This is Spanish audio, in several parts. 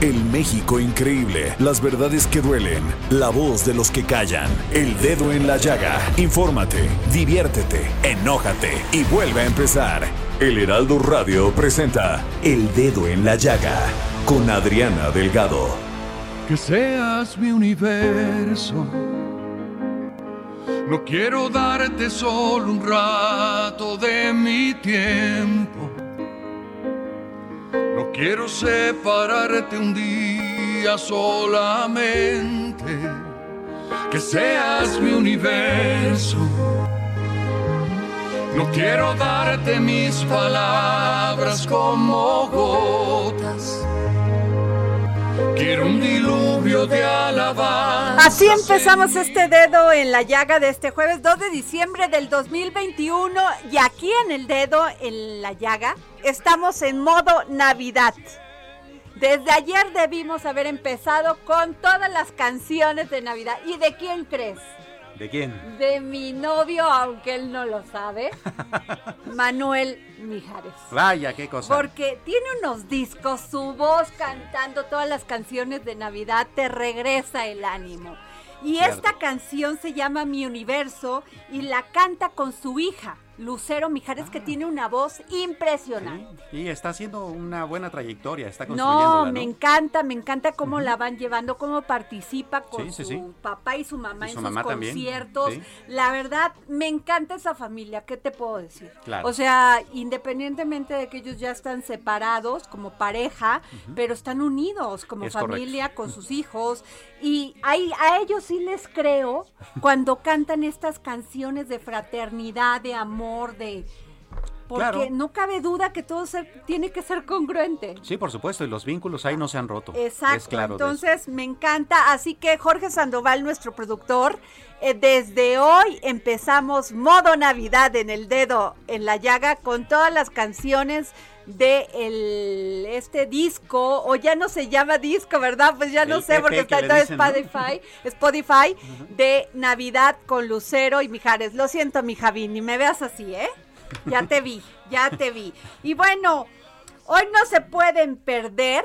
El México increíble. Las verdades que duelen. La voz de los que callan. El dedo en la llaga. Infórmate, diviértete, enójate y vuelve a empezar. El Heraldo Radio presenta El Dedo en la Llaga con Adriana Delgado. Que seas mi universo. No quiero darte solo un rato de mi tiempo. Quiero separarte un día solamente. Que seas mi universo. No quiero darte mis palabras como gotas. Quiero un diluvio de alabanza. Así empezamos este dedo en la llaga de este jueves 2 de diciembre del 2021 y aquí en el dedo en la llaga estamos en modo Navidad. Desde ayer debimos haber empezado con todas las canciones de Navidad. ¿Y de quién crees? ¿De quién? De mi novio, aunque él no lo sabe, Manuel Mijares. Vaya, qué cosa. Porque tiene unos discos, su voz cantando todas las canciones de Navidad te regresa el ánimo. Y Cierto. esta canción se llama Mi Universo y la canta con su hija, Lucero Mijares, que tiene una voz impresionante. Sí, y está haciendo una buena trayectoria, está construyéndola, No, ¿no? me encanta, me encanta cómo la van llevando, cómo participa con Sí, sí, su papá y su mamá Y en su sus mamá conciertos. La verdad, me encanta esa familia, ¿qué te puedo decir? Claro. O sea, independientemente de que ellos ya están separados como pareja, pero están unidos como Es familia con sus hijos y ahí, a ellos sí les creo cuando cantan estas canciones de fraternidad, de amor, de... Porque Claro. no cabe duda que todo ser- tiene que ser congruente. Sí, por supuesto, y los vínculos ahí no se han roto. Exacto, Es claro entonces me encanta. Así que Jorge Sandoval, nuestro productor, eh, desde hoy empezamos modo Navidad en el dedo, en la llaga, con todas las canciones de el, este disco, o ya no se llama disco, ¿verdad? Pues ya no sé, EP porque que está en. Spotify, Spotify de Navidad con Lucero y Mijares. Lo siento, mi Javi, ni me veas así, ¿eh? Ya te vi, ya te vi. Y bueno, hoy no se pueden perder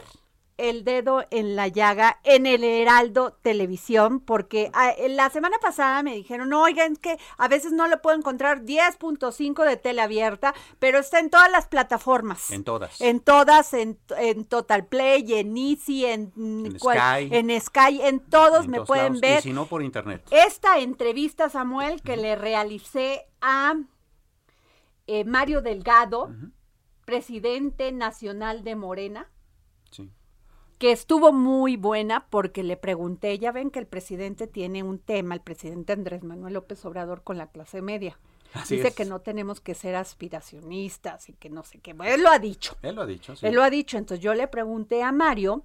el dedo en la llaga en el Heraldo Televisión, porque ah, la semana pasada me dijeron, no, oigan, que a veces no lo puedo encontrar 10.5 de tele abierta, pero está en todas las plataformas. En todas. En todas, en, en Total Play, en Easy, en, En cual- Sky. en Sky, en todos En me pueden lados, ver. Y si no, por internet. Esta entrevista, Samuel, que le realicé a eh, Mario Delgado, presidente nacional de Morena. Que estuvo muy buena porque le pregunté, ya ven que el presidente tiene un tema, el presidente Andrés Manuel López Obrador con la clase media. Así Dice es. que no tenemos que ser aspiracionistas y que no sé qué. Bueno, él lo ha dicho. Él lo ha dicho, sí. Él lo ha dicho. Entonces yo le pregunté a Mario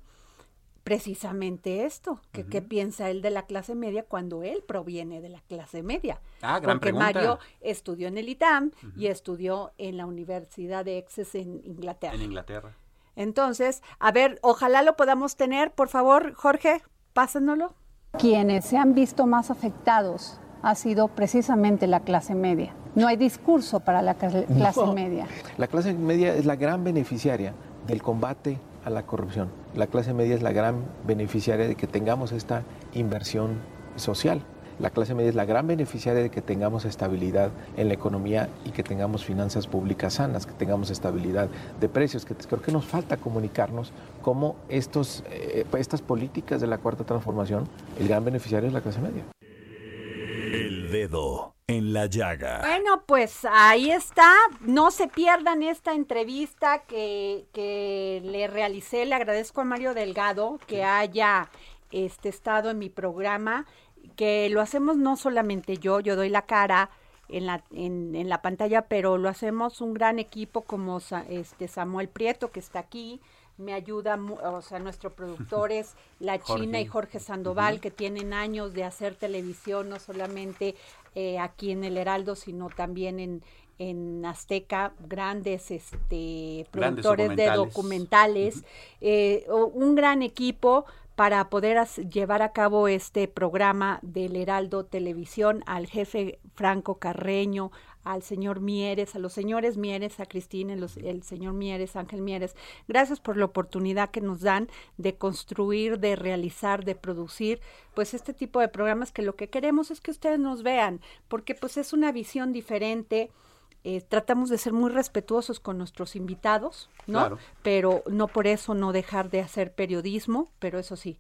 precisamente esto, que qué piensa él de la clase media cuando él proviene de la clase media. Ah, gran Porque pregunta. Mario estudió en el ITAM y estudió en la Universidad de Exes en Inglaterra. En Inglaterra. Entonces, a ver, ojalá lo podamos tener, por favor, Jorge, pásanoslo. Quienes se han visto más afectados ha sido precisamente la clase media. No hay discurso para la cla- clase No. media. La clase media es la gran beneficiaria del combate a la corrupción. La clase media es la gran beneficiaria de que tengamos esta inversión social. La clase media es la gran beneficiaria de que tengamos estabilidad en la economía y que tengamos finanzas públicas sanas, que tengamos estabilidad de precios, que creo que nos falta comunicarnos cómo estos, eh, estas políticas de la cuarta transformación, el gran beneficiario es la clase media. El dedo en la llaga. Bueno, pues ahí está. No se pierdan esta entrevista que, que le realicé. Le agradezco a Mario Delgado que haya este, estado en mi programa que lo hacemos no solamente yo, yo doy la cara en la, en, en la pantalla, pero lo hacemos un gran equipo como este Samuel Prieto, que está aquí, me ayuda, o sea, nuestro productor es La China y Jorge. Sandoval, que tienen años de hacer televisión, no solamente eh, aquí en El Heraldo, sino también en, en Azteca, grandes este, productores de documentales, eh, un gran equipo para poder llevar a cabo este programa del Heraldo Televisión, al jefe Franco Carreño, al señor Mieres, a los señores Mieres, a Cristina, el señor Mieres, Ángel Mieres. Gracias por la oportunidad que nos dan de construir, de realizar, de producir, pues este tipo de programas que lo que queremos es que ustedes nos vean, porque pues es una visión diferente eh, tratamos de ser muy respetuosos con nuestros invitados, ¿no? Pero no por eso no dejar de hacer periodismo, pero eso sí,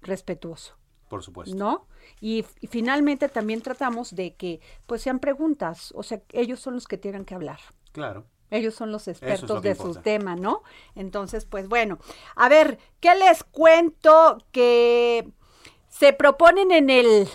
respetuoso. Por supuesto. ¿No? Y, finalmente también tratamos de que pues sean preguntas, o sea, ellos son los que tienen que hablar. Claro. Ellos son los expertos de su tema, ¿no? Entonces, pues bueno, a ver, ¿qué les cuento que se proponen en el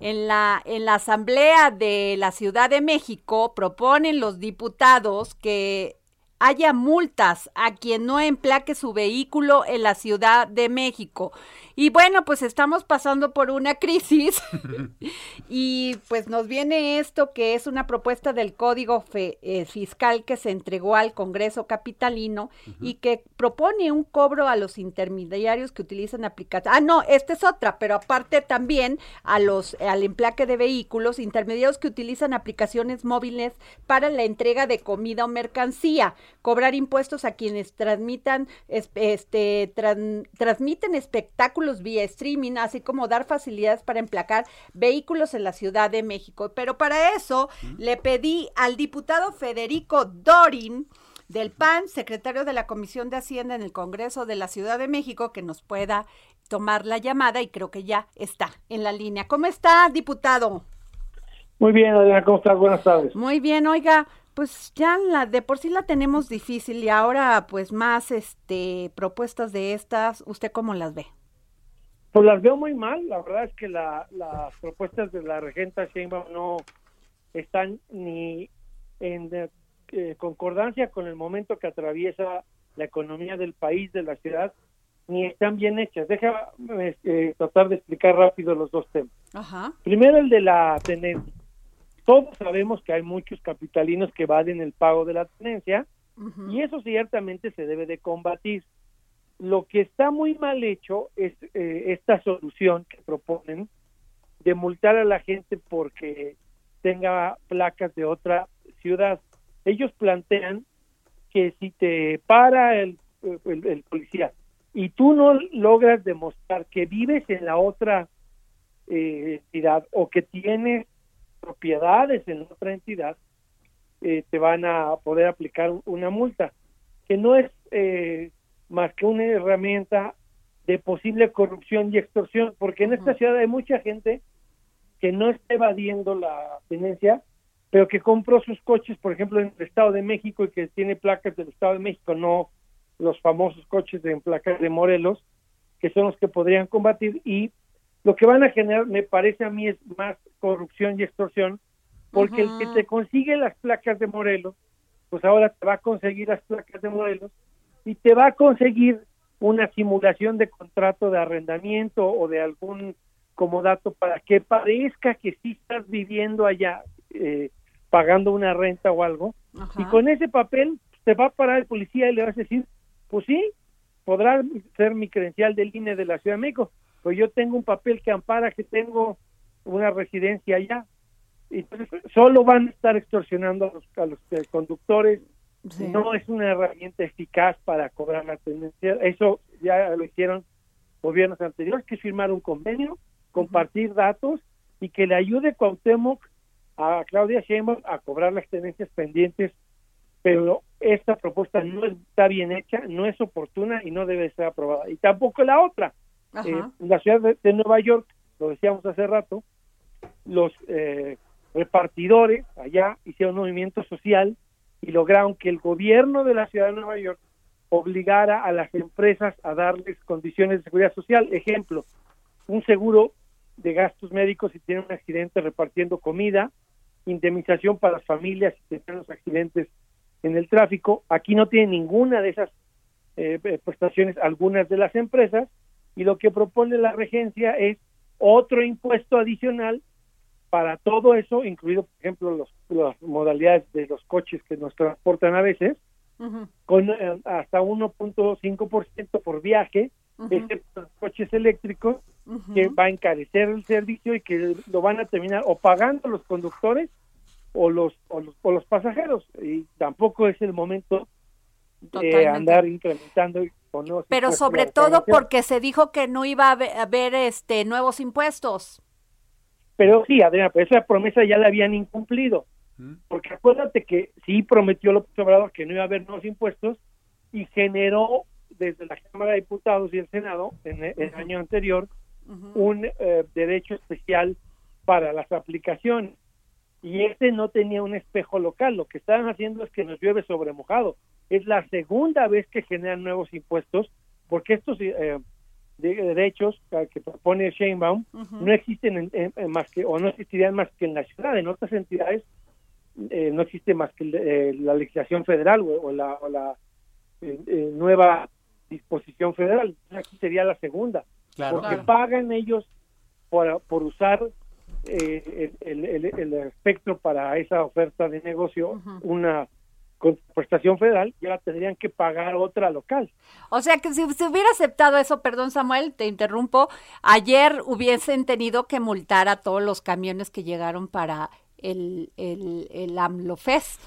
en la, en la Asamblea de la Ciudad de México proponen los diputados que haya multas a quien no emplaque su vehículo en la Ciudad de México. Y bueno, pues estamos pasando por una crisis y pues nos viene esto que es una propuesta del Código eh, Fiscal que se entregó al Congreso Capitalino y que propone un cobro a los intermediarios que utilizan aplicaciones. Ah, no, esta es otra, pero aparte también a los al emplaque de vehículos intermediarios que utilizan aplicaciones móviles para la entrega de comida o mercancía, cobrar impuestos a quienes transmitan este transmiten espectáculos vía streaming, así como dar facilidades para emplacar vehículos en la Ciudad de México. Pero para eso le pedí al diputado Federico Dorin, del PAN, secretario de la Comisión de Hacienda en el Congreso de la Ciudad de México, que nos pueda tomar la llamada y creo que ya está en la línea. ¿Cómo está, diputado? Muy bien, Adriana, ¿cómo estás? Buenas tardes. Muy bien, oiga, pues ya la de por sí la tenemos difícil y ahora pues más este propuestas de estas, ¿usted cómo las ve? Pues las veo muy mal. La verdad es que las propuestas de la regenta Sheinbaum no están ni en eh, concordancia con el momento que atraviesa la economía del país, de la ciudad, ni están bien hechas. Déjame este, tratar de explicar rápido los dos temas. Primero el de la tenencia. Todos sabemos que hay muchos capitalinos que valen el pago de la tenencia y eso ciertamente se debe de combatir. Lo que está muy mal hecho es eh, esta solución que proponen de multar a la gente porque tenga placas de otra ciudad. Ellos plantean que si te para el, el, policía y tú no logras demostrar que vives en la otra eh, entidad o que tienes propiedades en otra entidad, eh, te van a poder aplicar una multa, que no es eh, más que una herramienta de posible corrupción y extorsión, porque en esta ciudad hay mucha gente que no está evadiendo la tenencia, pero que compró sus coches, por ejemplo, en el Estado de México y que tiene placas del Estado de México, no los famosos coches de placas de Morelos, que son los que podrían combatir. Y lo que van a generar, me parece a mí, es más corrupción y extorsión, porque el que te consigue las placas de Morelos, pues ahora te va a conseguir las placas de Morelos y te va a conseguir una simulación de contrato de arrendamiento o de algún comodato para que parezca que sí estás viviendo allá eh, pagando una renta o algo y con ese papel te va a parar el policía y le vas a decir pues sí podrá ser mi credencial del INE de la Ciudad de México pues yo tengo un papel que ampara que tengo una residencia allá entonces solo van a estar extorsionando a los, a los eh, no es una herramienta eficaz para cobrar la tendencia. Eso ya lo hicieron gobiernos anteriores, que es firmar un convenio, compartir datos y que le ayude Cuauhtémoc a Claudia Sheinbaum a cobrar las tenencias pendientes, pero esta propuesta no está bien hecha, no es oportuna y no debe ser aprobada. Y tampoco la otra. Ajá. Eh, en la ciudad de, de Nueva York, lo decíamos hace rato, los eh, repartidores allá hicieron un movimiento social y lograron que el gobierno de la ciudad de Nueva York obligara a las empresas a darles condiciones de seguridad social. Ejemplo, un seguro de gastos médicos si tienen un accidente repartiendo comida, indemnización para las familias si tienen los accidentes en el tráfico. Aquí no tiene ninguna de esas eh, eh, prestaciones algunas de las empresas y lo que propone la regencia es otro impuesto adicional para todo eso, incluido, por ejemplo, los, las modalidades de los coches que nos transportan a veces, Ujú. con eh, hasta 1.5% por viaje, Ujú. excepto los coches eléctricos, que va a encarecer el servicio y que lo van a terminar o pagando los conductores o los, o los, o los pasajeros. Y tampoco es el momento de andar incrementando con Pero sobre todo porque se dijo que no iba a haber, a haber, este nuevos impuestos. Pero sí, Adriana, pero esa promesa ya la habían incumplido. Porque acuérdate que sí prometió López Obrador que no iba a haber nuevos impuestos y generó desde la Cámara de Diputados y el Senado en el, el año anterior un eh, derecho especial para las aplicaciones. Y este no tenía un espejo local. Lo que estaban haciendo es que nos llueve sobre mojado. Es la segunda vez que generan nuevos impuestos porque estos eh, de- derechos que propone Sheinbaum no existen en- en- en más que o no existirían más que en la ciudad. En otras entidades eh, no existe más que eh, la legislación federal o, o la, o la, eh, nueva disposición federal. Aquí sería la segunda, Claro. porque Claro. pagan ellos por, por usar eh, el, el- el- el espectro para esa oferta de negocio, una prestación federal, y ahora tendrían que pagar otra local. O sea que si se hubiera aceptado eso, perdón Samuel, te interrumpo, ayer hubiesen tenido que multar a todos los camiones que llegaron para el, el, el AMLO Fest.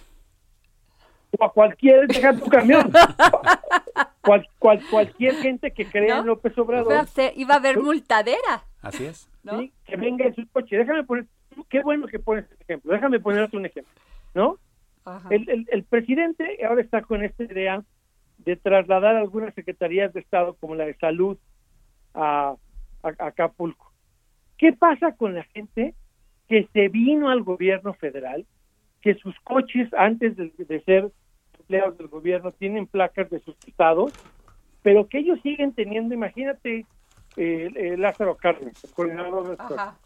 O a cualquier, deja tu camión. Cual- cual- cualquier gente que crea ¿No? en López O Obrador. sea, se- iba a haber multadera, Así es. ¿no? ¿sí? que venga en su coche. Déjame poner, qué bueno que pones este ejemplo. Déjame poner otro un ejemplo, ¿no? El, el, el presidente ahora está con esta idea de trasladar algunas secretarías de Estado, como la de Salud, a, a- a Acapulco. ¿Qué pasa con la gente que se vino al gobierno federal, que sus coches, antes de, de ser empleados del gobierno, tienen placas de sus estados, pero que ellos siguen teniendo, imagínate, eh, eh, Lázaro Cárdenas, el coordinador de Estado. Ajá.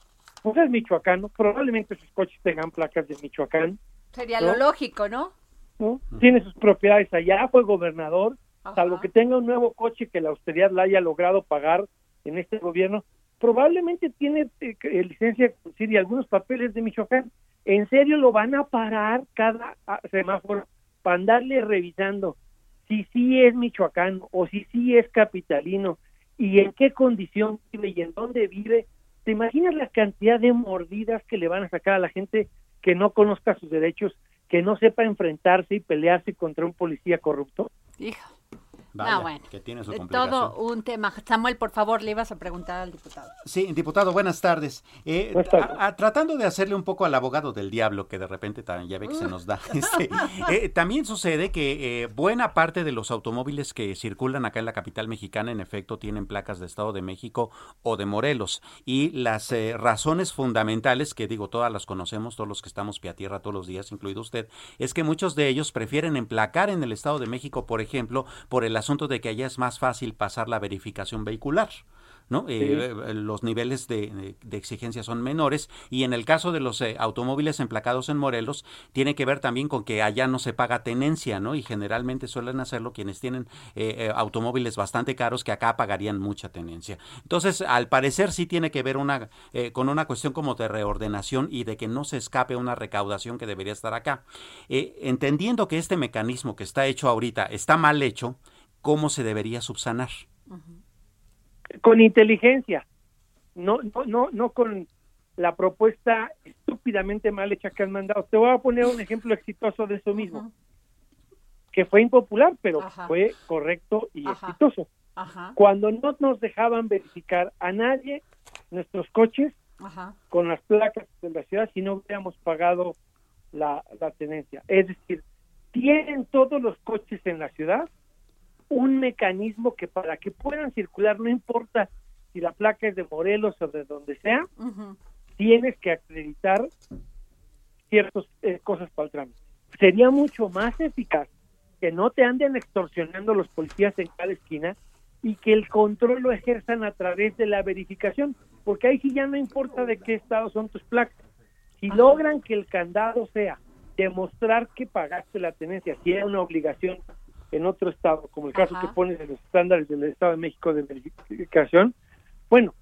pues es michoacano, probablemente sus coches tengan placas de Michoacán, Sería ¿No? lo lógico, ¿no? ¿no? Tiene sus propiedades allá, fue gobernador, Ajá. salvo que tenga un nuevo coche que la austeridad la haya logrado pagar en este gobierno, probablemente tiene eh, eh, licencia y algunos papeles de Michoacán. ¿En serio lo van a parar cada ah, semáforo para andarle revisando si sí es michoacano o si sí es capitalino y en qué condición vive y en dónde vive? ¿Te imaginas la cantidad de mordidas que le van a sacar a la gente que no conozca sus derechos, que no sepa enfrentarse y pelearse contra un policía corrupto? Hijo. Vaya, Ah, bueno. que tiene su complicación. Todo un tema. Samuel, por favor, le ibas a preguntar al diputado. Sí, diputado, buenas tardes. Eh, Buenas tardes. a- a- tratando de hacerle un poco al abogado del diablo, que de repente también ya ve que se nos da. este, eh, también sucede que eh, buena parte de los automóviles que circulan acá en la capital mexicana, en efecto, tienen placas de Estado de México o de Morelos. Y las eh, razones fundamentales, que digo, todas las conocemos, todos los que estamos pie a tierra todos los días, incluido usted, es que muchos de ellos prefieren emplacar en el Estado de México, por ejemplo, por el asunto de que allá es más fácil pasar la verificación vehicular. ¿no? Eh, eh, los niveles de, de- exigencia son menores y en el caso de los eh, automóviles emplacados en Morelos tiene que ver también con que allá no se paga tenencia, ¿no? Y generalmente suelen hacerlo quienes tienen eh, eh, automóviles bastante caros que acá pagarían mucha tenencia. Entonces, al parecer sí tiene que ver una eh, con una cuestión como de reordenación y de que no se escape una recaudación que debería estar acá. Eh, entendiendo que este mecanismo que está hecho ahorita está mal hecho, ¿cómo se debería subsanar? Con inteligencia, no, no, no, no con la propuesta estúpidamente mal hecha que han mandado. Te voy a poner un ejemplo exitoso de eso mismo, que fue impopular, pero Ajá. fue correcto y Ajá. exitoso. Ajá. Cuando no nos dejaban verificar a nadie nuestros coches con las placas de la ciudad si no hubiéramos pagado la, la tenencia. Es decir, tienen todos los coches en la ciudad un mecanismo que para que puedan circular, no importa si la placa es de Morelos o de donde sea, tienes que acreditar ciertas eh, cosas para el trámite. Sería mucho más eficaz que no te anden extorsionando los policías en cada esquina y que el control lo ejerzan a través de la verificación, porque ahí sí ya no importa de qué estado son tus placas. Si logran que el candado sea demostrar que pagaste la tenencia, si era una obligación en otro estado, como el caso que pones de los estándares del Estado de México de verificación, bueno,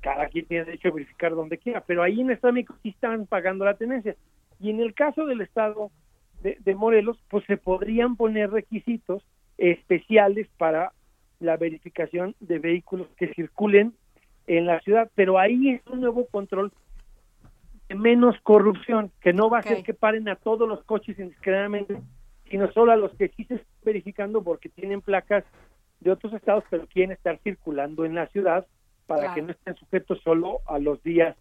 cada quien tiene derecho a verificar donde quiera, pero ahí en el Estado de México sí están pagando la tenencia. Y en el caso del Estado de, Morelos, pues se podrían poner requisitos especiales para la verificación de vehículos que circulen en la ciudad, pero ahí es un nuevo control de menos corrupción, que no va a ser que paren a todos los coches indiscriminadamente, sino solo a los que sí se están verificando porque tienen placas de otros estados, pero quieren estar circulando en la ciudad para que no estén sujetos solo a los días,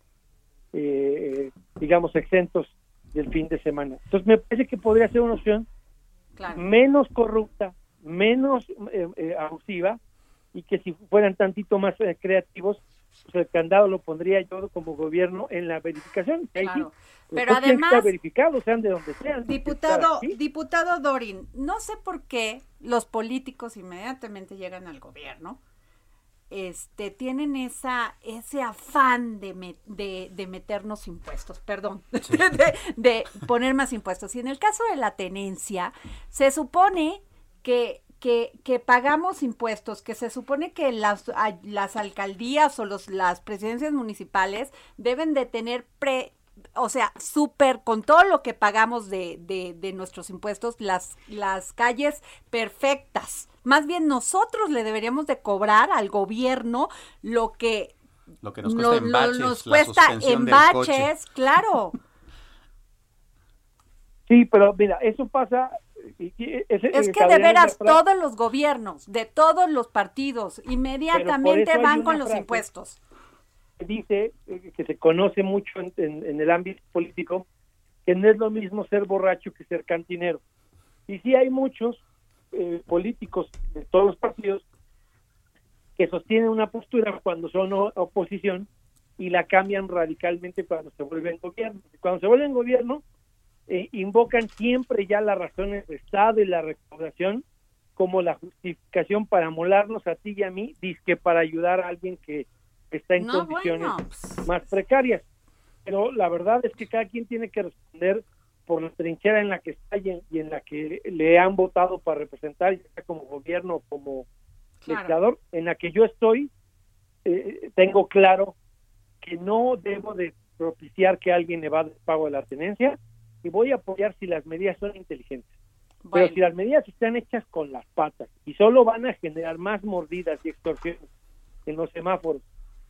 eh, digamos, exentos del fin de semana. Entonces me parece que podría ser una opción menos corrupta, menos eh, eh, abusiva y que si fueran tantito más creativos, pues el candado lo pondría yo como gobierno en la verificación. Claro. Pero además, verificado, sean de donde sean. Diputado, diputado Dorin, no sé por qué los políticos inmediatamente llegan al gobierno este, tienen esa, ese afán de, de, meternos impuestos, perdón, de, poner más impuestos. Y en el caso de la tenencia, se supone que, que, que pagamos impuestos, que se supone que las, las alcaldías o los, las presidencias municipales deben de tener pre, o sea, súper, con todo lo que pagamos de, de, de, nuestros impuestos, las, las calles perfectas. Más bien nosotros le deberíamos de cobrar al gobierno lo que, lo que nos cuesta en baches, nos cuesta en baches claro. Sí, pero mira, eso pasa es que de veras todos los gobiernos, de todos los partidos, inmediatamente van con los impuestos dice, eh, que se conoce mucho en, el ámbito político, que no es lo mismo ser borracho que ser cantinero. Y sí hay muchos eh, políticos de todos los partidos que sostienen una postura cuando son oposición y la cambian radicalmente cuando se vuelven gobierno. Cuando se vuelven gobierno, eh, invocan siempre ya las razones de Estado y la recaudación como la justificación para molarnos a ti y a mí, disque para ayudar a alguien que está en condiciones pues. más precarias. Pero la verdad es que cada quien tiene que responder por la trinchera en la que está y en, la que le han votado para representar, ya sea como gobierno o como legislador, en la que yo estoy, eh, tengo claro que no debo de propiciar que alguien evade el pago de la tenencia y voy a apoyar si las medidas son inteligentes. Pero si las medidas están hechas con las patas y solo van a generar más mordidas y extorsiones en los semáforos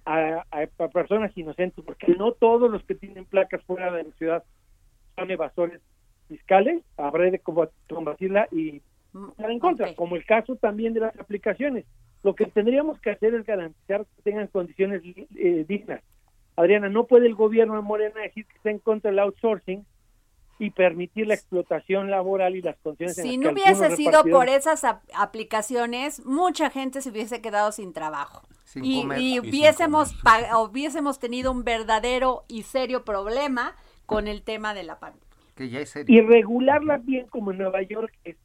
a, personas inocentes, porque no todos los que tienen placas fuera de la ciudad son evasores fiscales, habrá de combatirla y mm, estar en contra, como el caso también de las aplicaciones. Lo que tendríamos que hacer es garantizar que tengan condiciones eh, dignas. Adriana, no puede el gobierno de Morena decir que está en contra del outsourcing y permitir la explotación laboral y las condiciones si no hubiese sido por esas aplicaciones mucha gente se hubiese quedado sin trabajo. Y, hubiésemos hubiésemos tenido un verdadero y serio problema con el tema de la pandemia. Que ya es serio. y regularla bien como en Nueva York es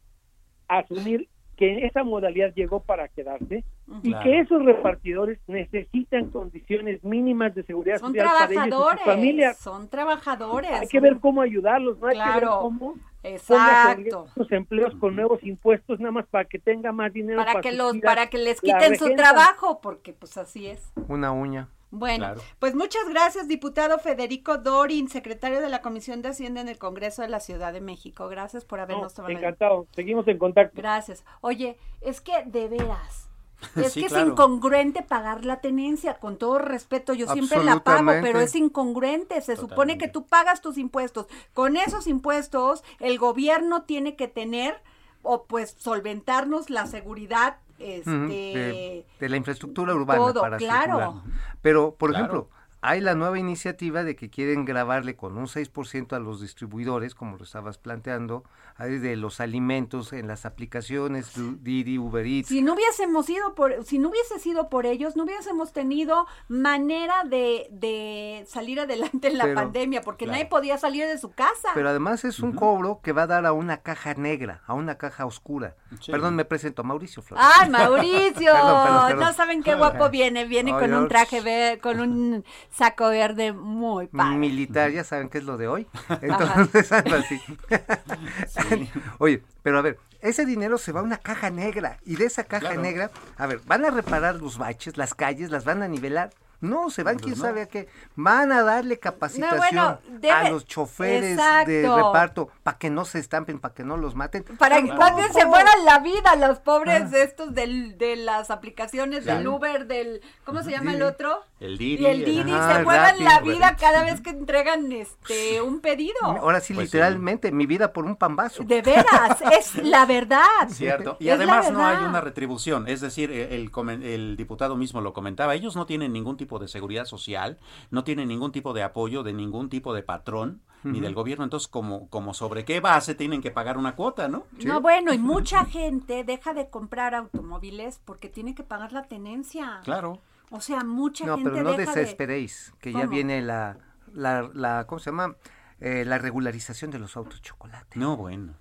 asumir que esa modalidad llegó para quedarse y que esos repartidores necesitan condiciones mínimas de seguridad son social trabajadores, para ellos Son trabajadores. Hay que ver cómo ayudarlos, no hay que ver cómo Exacto. Los empleos con nuevos impuestos nada más para que tenga más dinero para, que los para que les quiten su trabajo, porque pues así es. Una uña. Bueno, pues muchas gracias, diputado Federico Dorin, secretario de la Comisión de Hacienda en el Congreso de la Ciudad de México. Gracias por habernos tomado. Encantado, seguimos en contacto. Gracias. Oye, es que de veras, es que es incongruente pagar la tenencia, con todo respeto, yo siempre la pago, pero es incongruente, se supone que tú pagas tus impuestos. Con esos impuestos, el gobierno tiene que tener o pues solventarnos la seguridad este de, la infraestructura urbana para claro. Pero, por ejemplo, hay la nueva iniciativa de que quieren grabarle con un 6% a los distribuidores, como lo estabas planteando, de los alimentos en las aplicaciones Didi, Uber Eats. Si no hubiésemos ido por, si no hubiese sido por ellos, no hubiésemos tenido manera de, de salir adelante en la Pero- pandemia, porque Claro. nadie podía salir de su casa. Pero además es un cobro que va a dar a una caja negra, a una caja oscura. Sí. Perdón, me presento a Mauricio Flores. ¡Ay, Mauricio! Perdón, perdón, perdón. No saben qué guapo viene. Viene Ay, con un traje verde, con un saco verde muy padre. militar, ya saben qué es lo de hoy. Entonces, algo así. Oye, pero a ver, ese dinero se va a una caja negra y de esa caja Claro. negra, a ver, van a reparar los baches, las calles, las van a nivelar. No, se van, quién sabe a qué. Van a darle capacitación bueno, debe- a los choferes de reparto para que no se estampen, para que no los maten. Para que cuando se fueran la vida los pobres de estos del, de las aplicaciones del Claro. Uber, del ¿cómo se llama el otro? El Didi. Y el Didi se juegan Rappi, la vida cada vez que entregan este un pedido. Ahora sí, Pues sí. literalmente, mi vida por un pambazo. De veras, es la verdad. Cierto. Y Es además no hay una retribución. Es decir, eh, el, comen- el diputado mismo lo comentaba. Ellos no tienen ningún tipo de seguridad social, no tienen ningún tipo de apoyo de ningún tipo de patrón ni del gobierno. Entonces, como, como sobre qué base tienen que pagar una cuota, ¿no? No, bueno, y mucha gente deja de comprar automóviles porque tiene que pagar la tenencia. Claro. O sea, mucha No, gente pero no deja de... desesperéis, que ya viene la, la, la, ¿cómo se llama? Eh, la regularización de los autos chocolate. No, bueno.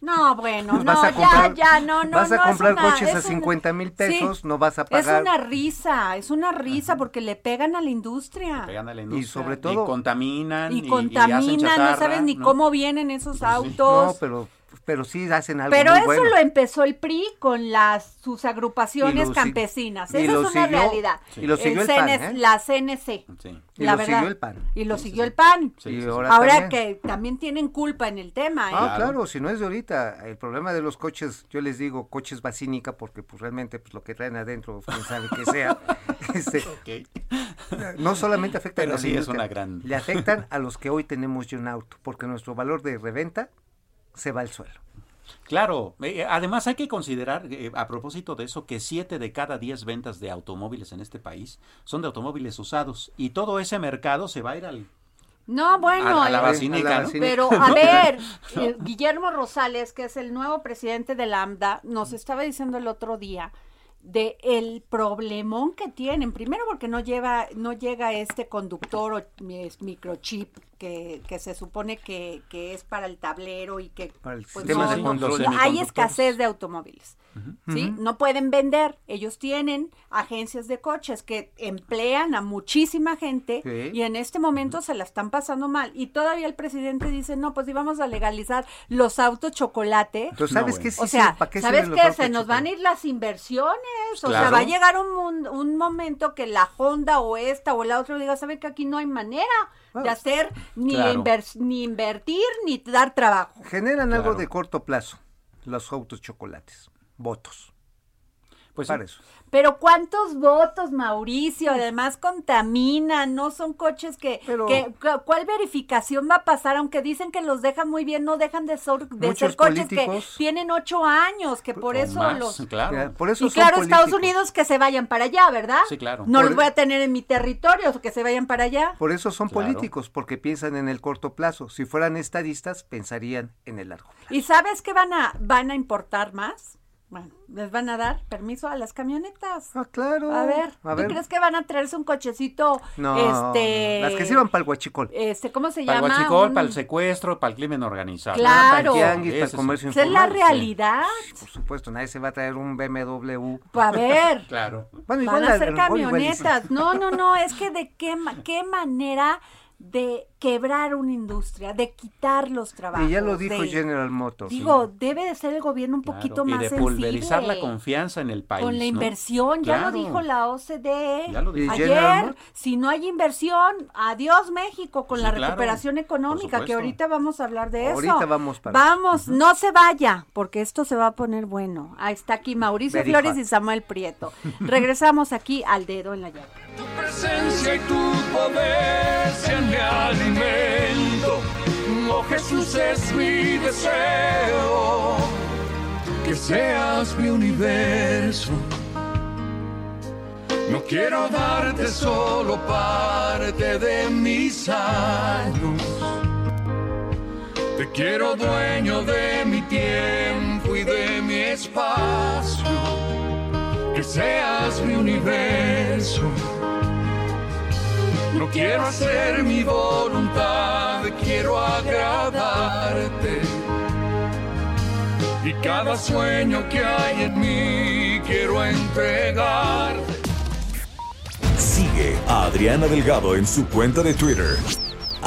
No, bueno, Pues no, vas a ya, comprar- ya, no, no, vas a no, es comprar una- coches es a una- 50 mil Sí. pesos, no vas a Es pagar. una risa, es una risa porque le pegan a la industria. Pegan a la Y industria. sobre todo- contaminan. Y hacen contaminan, no chatarra, sabes ni ¿no? cómo vienen esos No, autos. pero, pero sí hacen algo Pero muy eso bueno. lo empezó el PRI con las sus agrupaciones Y lo si- campesinas. y Esa lo es una siguió- realidad. y lo siguió el PAN, CNS ¿eh? La CNC. Sí. Y la lo verdad. siguió el PAN. Y lo siguió el PAN. Sí, Y sí, sí. ahora Ahora también. que también tienen culpa en el tema. ¿eh? Ah, Claro. claro, si no es de ahorita. El problema de los coches, yo les digo coches basínica porque pues realmente pues lo que traen adentro, quién sabe que sea, este, no solamente afectan Pero a la sí es una gran- le afectan a los que hoy tenemos un auto, porque nuestro valor de reventa se va al suelo. Claro, eh, además hay que considerar, eh, a propósito de eso, que siete de cada diez ventas de automóviles en este país son de automóviles usados y todo ese mercado se va a ir al... No, bueno. A- a la eh, a la ¿no? basínica. Pero a ver, eh, Guillermo Rosales, que es el nuevo presidente de Lambda, nos estaba diciendo el otro día de el problemón que tienen. Primero porque no lleva, no llega este conductor o microchip que, que se supone que, que es para el tablero y que Para el pues, sistema no- de no- control. no- hay escasez de automóviles. ¿sí? No pueden vender. Ellos tienen agencias de coches que emplean a muchísima gente Sí. y en este momento se la están pasando mal. Y todavía el presidente dice, no, pues íbamos a legalizar los autos chocolate. Entonces, No, ¿sabes bueno. qué? Sí, o sí, sea, ¿para qué ¿sabes qué? Se nos van a chocolate? ir las inversiones. O sea, va a llegar un, un momento que la Honda o esta o la otra diga, ¿sabe que aquí no hay manera de hacer ni, claro. inver- ni invertir ni dar trabajo? Generan algo de corto plazo, los autos chocolates, votos. Pues sí. para eso. Pero ¿cuántos votos, Mauricio? Además contaminan, no son coches que, Pero- que- ¿cuál verificación va a pasar? Aunque dicen que los dejan muy bien, no dejan de, ser- de ser coches que tienen ocho años, que por eso más, los... Claro. Por eso Y son claro, Estados. Unidos que se vayan para allá, ¿verdad? Sí, claro. No Por- los voy a tener en mi territorio, que se vayan para allá. Por eso son Claro. políticos, porque piensan en el corto plazo. Si fueran estadistas, pensarían en el largo. ¿Y sabes qué van a, van a importar más? Bueno, les van a dar permiso a las camionetas. Ah, claro. A ver, a ¿tú ver. crees que van a traerse un cochecito? No, este, las que sirvan para el huachicol. Este, ¿cómo se Para el llama? huachicol, Un- para el secuestro, para el crimen organizado. Claro. Para el tianguis, para el comercio Esa es la realidad. Por supuesto, nadie se va a traer un BMW. A ver, Claro. Bueno, van a ser igual- igual camionetas. No, no, no, es que de qué, qué manera de quebrar una industria, de quitar los trabajos. Y ya lo dijo de- General Motors. Digo, debe de ser el gobierno un Claro, poquito y más de pulverizar la confianza en el país. Con la ¿no? inversión, ya lo dijo la OCDE Ya lo dijo. Y General ayer. Si no hay inversión, adiós México con Sí, la recuperación económica, que ahorita vamos a hablar de eso. Ahorita vamos para Vamos, no se vaya, porque esto se va a poner bueno. Ahí está aquí Mauricio Very Flores hot. y Samuel Prieto. Regresamos aquí al dedo en la llaga. Presencia y tu poder sean mi alimento. Oh Jesús es mi deseo. Que seas mi universo. No quiero darte solo parte de mis años. Te quiero dueño de mi tiempo y de mi espacio. Que seas mi universo. No quiero hacer mi voluntad, quiero agradarte. Y cada sueño que hay en mí quiero entregarte. Sigue a Adriana Delgado en su cuenta de Twitter,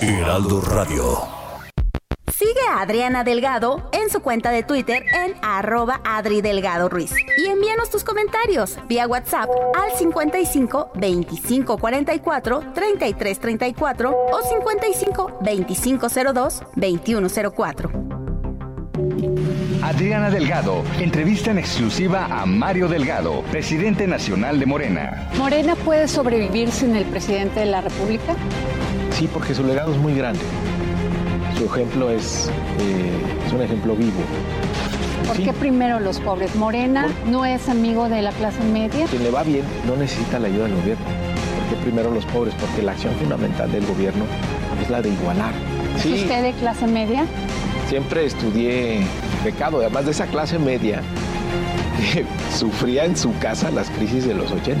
Heraldo Radio. Sigue a Adriana Delgado en su cuenta de Twitter en arroba Adri Delgado Ruiz. Y envíanos tus comentarios vía WhatsApp al 55 25 44 33 34 o 55 25 02 21 04. Adriana Delgado, entrevista en exclusiva a Mario Delgado, presidente nacional de Morena. ¿Morena puede sobrevivir sin el presidente de la República? Sí, porque su legado es muy grande. Su ejemplo es, eh, es un ejemplo vivo. ¿Por Sí. qué primero los pobres? ¿Morena no es amigo de la clase media? Quien le va bien no necesita la ayuda del gobierno. ¿Por qué primero los pobres? Porque la acción fundamental del gobierno es la de igualar. ¿Es Sí, usted de clase media? siempre estudié pecado, además de esa clase media que sufría en su casa las crisis de los 80.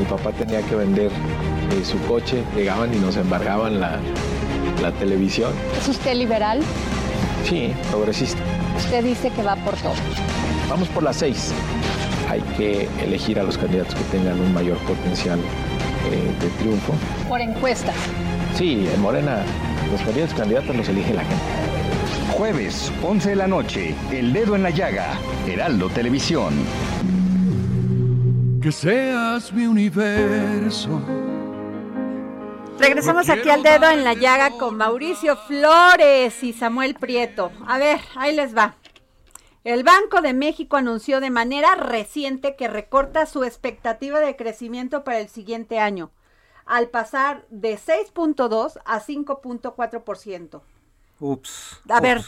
Mi papá tenía que vender eh, su coche, llegaban y nos embargaban la, la televisión. ¿Es usted liberal? Sí, progresista. Usted dice que va por todo. Vamos por las seis. Hay que elegir a los candidatos que tengan un mayor potencial eh, de triunfo. Por encuestas. Sí, en Morena los candidatos candidatos los elige la gente. Jueves, 11 de la noche, El Dedo en la Llaga, Heraldo Televisión. Que seas mi universo. Regresamos aquí al dedo en la llaga con Mauricio Flores y Samuel Prieto. A ver, ahí les va. El Banco de México anunció de manera reciente que recorta su expectativa de crecimiento para el siguiente año, al pasar de 6.2 a 5.4%. Ups. A ver.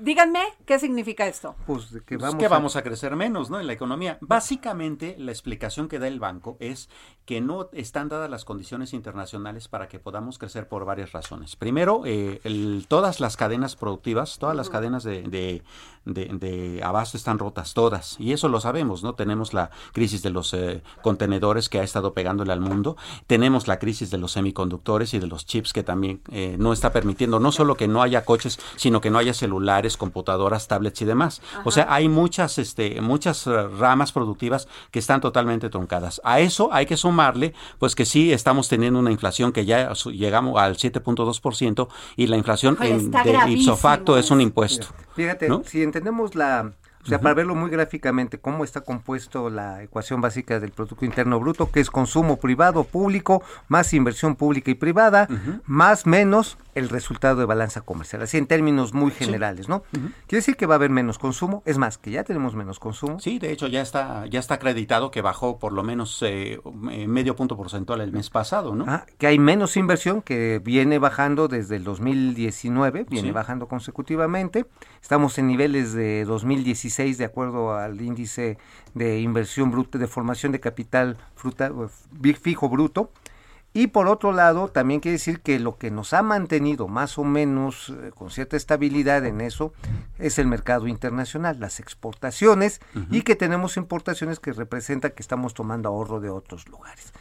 Díganme qué significa esto. Pues de que Pues vamos, que a- vamos a crecer menos, ¿no? En la economía. Básicamente, la explicación que da el banco es que no están dadas las condiciones internacionales para que podamos crecer por varias razones. Primero, eh, el- todas las cadenas productivas, todas las cadenas de, de- de- de abasto están rotas, todas. Y eso lo sabemos, ¿no? Tenemos la crisis de los eh, contenedores que ha estado pegándole al mundo. Tenemos la crisis de los semiconductores y de los chips que también eh, no está permitiendo no solo que no haya coches, sino que no haya celulares, computadoras, tablets y demás. O sea, hay muchas, este, muchas eh, ramas productivas que están totalmente truncadas. A eso hay que sumarle, pues que sí estamos teniendo una inflación que ya llegamos al 7.2% y la inflación en, de ipso facto es un impuesto. Fíjate, ¿no? si entendemos la, o sea, para verlo muy gráficamente, cómo está compuesto la ecuación básica del Producto Interno Bruto, que es consumo privado, público, más inversión pública y privada, más menos el resultado de balanza comercial, así en términos muy generales, ¿no? Quiere decir que va a haber menos consumo, es más, que ya tenemos menos consumo. Sí, de hecho ya está ya está acreditado que bajó por lo menos eh, eh, medio punto porcentual el mes pasado, ¿no? Ah, que hay menos inversión, que viene bajando desde el 2019, viene Sí. bajando consecutivamente. Estamos en niveles de 2016 de acuerdo al índice de inversión bruta, de formación de capital fruta, eh, fijo bruto. Y por otro lado, también quiere decir que lo que nos ha mantenido más o menos eh, con cierta estabilidad en eso es el mercado internacional, las exportaciones y que tenemos importaciones que representan que estamos tomando ahorro de otros lugares.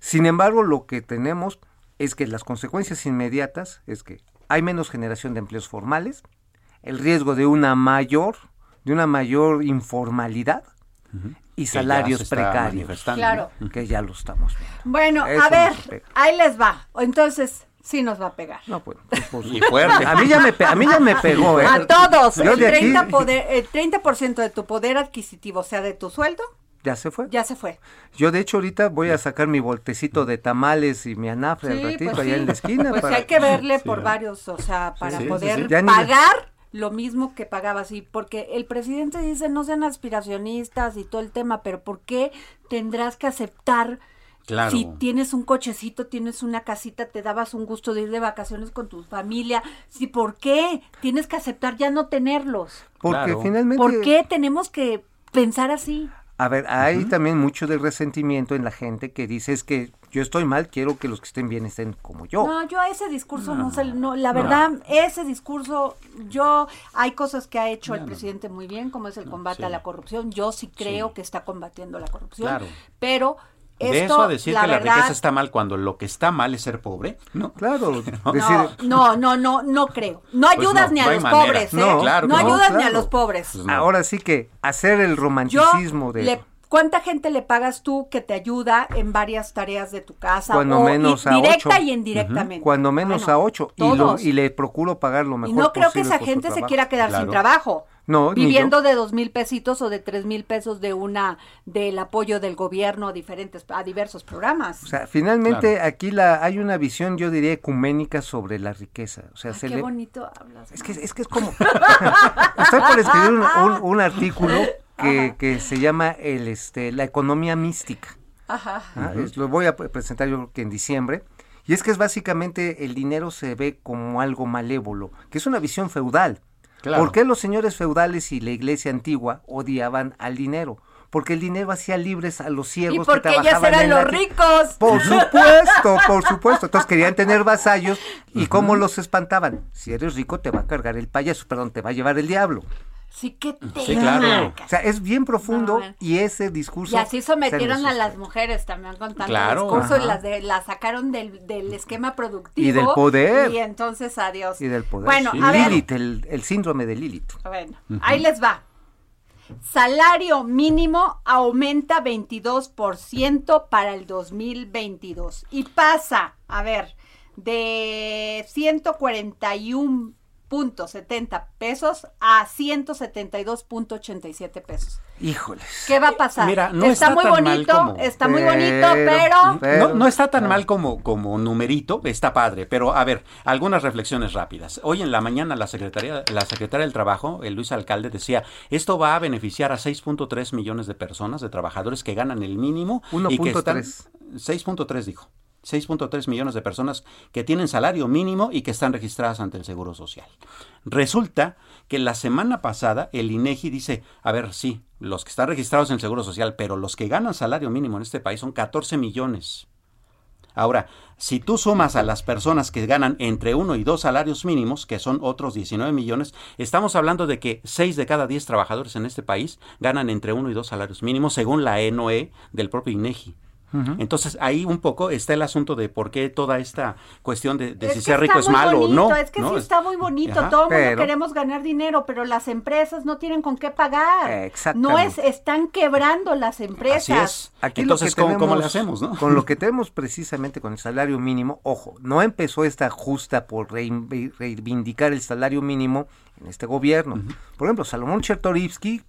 Sin embargo, lo que tenemos es que las consecuencias inmediatas es que hay menos generación de empleos formales, el riesgo de una mayor, de una mayor informalidad y salarios precarios, Claro. que ya lo estamos viendo. Bueno, Eso a ver, ahí les va. Entonces, sí nos va a pegar. No, pues, pues, Y fuerte. A mí ya me, pe- a mí ya me pegó, ¿eh? A todos. El de aquí 30%, poder, el 30 de tu poder adquisitivo, o sea, de tu sueldo, ya se fue. ya se fue. Yo de hecho ahorita voy a sacar mi voltecito de tamales y mi anafre al Sí, ratito pues allá sí. en la esquina. Pues para- hay que verle Sí. por varios, o sea, para sí, sí, poder sí. Ya ni- pagar lo mismo que pagabas. Y porque el presidente dice no sean aspiracionistas y todo el tema, pero ¿por qué tendrás que aceptar? Claro. Si tienes un cochecito, tienes una casita, te dabas un gusto de ir de vacaciones con tu familia. Sí, ¿por qué? Tienes que aceptar ya no tenerlos. Porque Claro. finalmente... ¿Por qué tenemos que pensar así? A ver, hay también mucho de resentimiento en la gente que dice es que yo estoy mal, quiero que los que estén bien estén como yo. No, yo a ese discurso no, sé, no, la verdad, ese discurso, yo, hay cosas que ha hecho el presidente muy bien, como es el combate sí. a la corrupción, yo sí creo que está combatiendo la corrupción, Claro. pero esto, de eso a decir la que la verdad, riqueza está mal cuando lo que está mal es ser pobre, ¿no? Claro, no, decir, no, no, no, no creo. No Pues ayudas no, ni a no los manera. pobres, ¿eh? No, claro no ayudas ni a los pobres. Pues no. ahora sí que hacer el Yo, romanticismo de... le- ¿cuánta gente le pagas tú que te ayuda en varias tareas de tu casa? Cuando o menos a directa ocho. y indirectamente. Cuando menos Bueno, a ocho y, lo- y le procuro pagar lo mejor Y no creo que esa gente se quiera quedar sin trabajo. No, viviendo de dos mil pesitos o de tres mil pesos de una del apoyo del gobierno a diferentes a diversos programas. O sea, finalmente aquí la hay una visión, yo diría, ecuménica sobre la riqueza. O sea, Ay, se qué le... bonito hablas. Es que, es que es como... Estoy por escribir un, un- un artículo que, que se llama el, este, la economía mística. Ajá. ¿ah? Es- Lo voy a pre- presentar yo creo que en diciembre. Y es que es básicamente el dinero se ve como algo malévolo, que es una visión feudal. Claro. ¿Por qué los señores feudales y la iglesia antigua odiaban al dinero? Porque el dinero hacía libres a los Y ciegos que porque ellos trabajaban eran en los ricos. Por supuesto, por supuesto. Entonces querían tener vasallos y cómo los espantaban. Si eres rico te va a cargar el payaso, perdón, te va a llevar el diablo. Sí que te Sí, claro. O sea, es bien profundo No, y ese discurso... Y así sometieron a las mujeres también con tanto Claro, discurso y las de, las sacaron del, del esquema productivo. Y del poder. Y entonces adiós. Y del poder. Bueno, Sí. a ver. Lilith, el, el síndrome de Lilith. Bueno, ahí les va. Salario mínimo aumenta 22% para el 2022 y pasa, a ver, de 141.70 pesos a 172.87 pesos. Híjoles. ¿Qué va a pasar? Mira, no está, está muy tan mal bonito, como- está muy bonito, Pero- pero No, no está tan mal como, como numerito, está padre, pero a ver, algunas reflexiones rápidas. Hoy en la mañana la secretaria, la secretaria del Trabajo, el Luis Alcalde, decía, esto va a beneficiar a 6.3 millones de personas, de trabajadores que ganan el mínimo. y que están- 1.3. 6.3 dijo. 6.3 millones de personas que tienen salario mínimo y que están registradas ante el Seguro Social. Resulta que la semana pasada el INEGI dice, a ver, sí, los que están registrados en el Seguro Social, pero los que ganan salario mínimo en este país son 14 millones. Ahora, si tú sumas a las personas que ganan entre uno y dos salarios mínimos, que son otros 19 millones, estamos hablando de que 6 de cada 10 trabajadores en este país ganan entre uno y dos salarios mínimos, según la ENOE del propio INEGI. Entonces ahí un poco está el asunto de por qué toda esta cuestión de, de Es si ser rico es malo bonito, o no. Es que ¿no? sí está muy bonito. Ajá. Todo el mundo queremos ganar dinero, pero las empresas no tienen con qué pagar. Exactamente. No es, están quebrando las empresas. Así es. Aquí Entonces, lo que ¿cómo, tenemos, cómo le hacemos, no? Con lo que tenemos precisamente con el salario mínimo, ojo, no empezó esta justa por reivindicar el salario mínimo en este gobierno. Por ejemplo, Salomón Chertorivsky,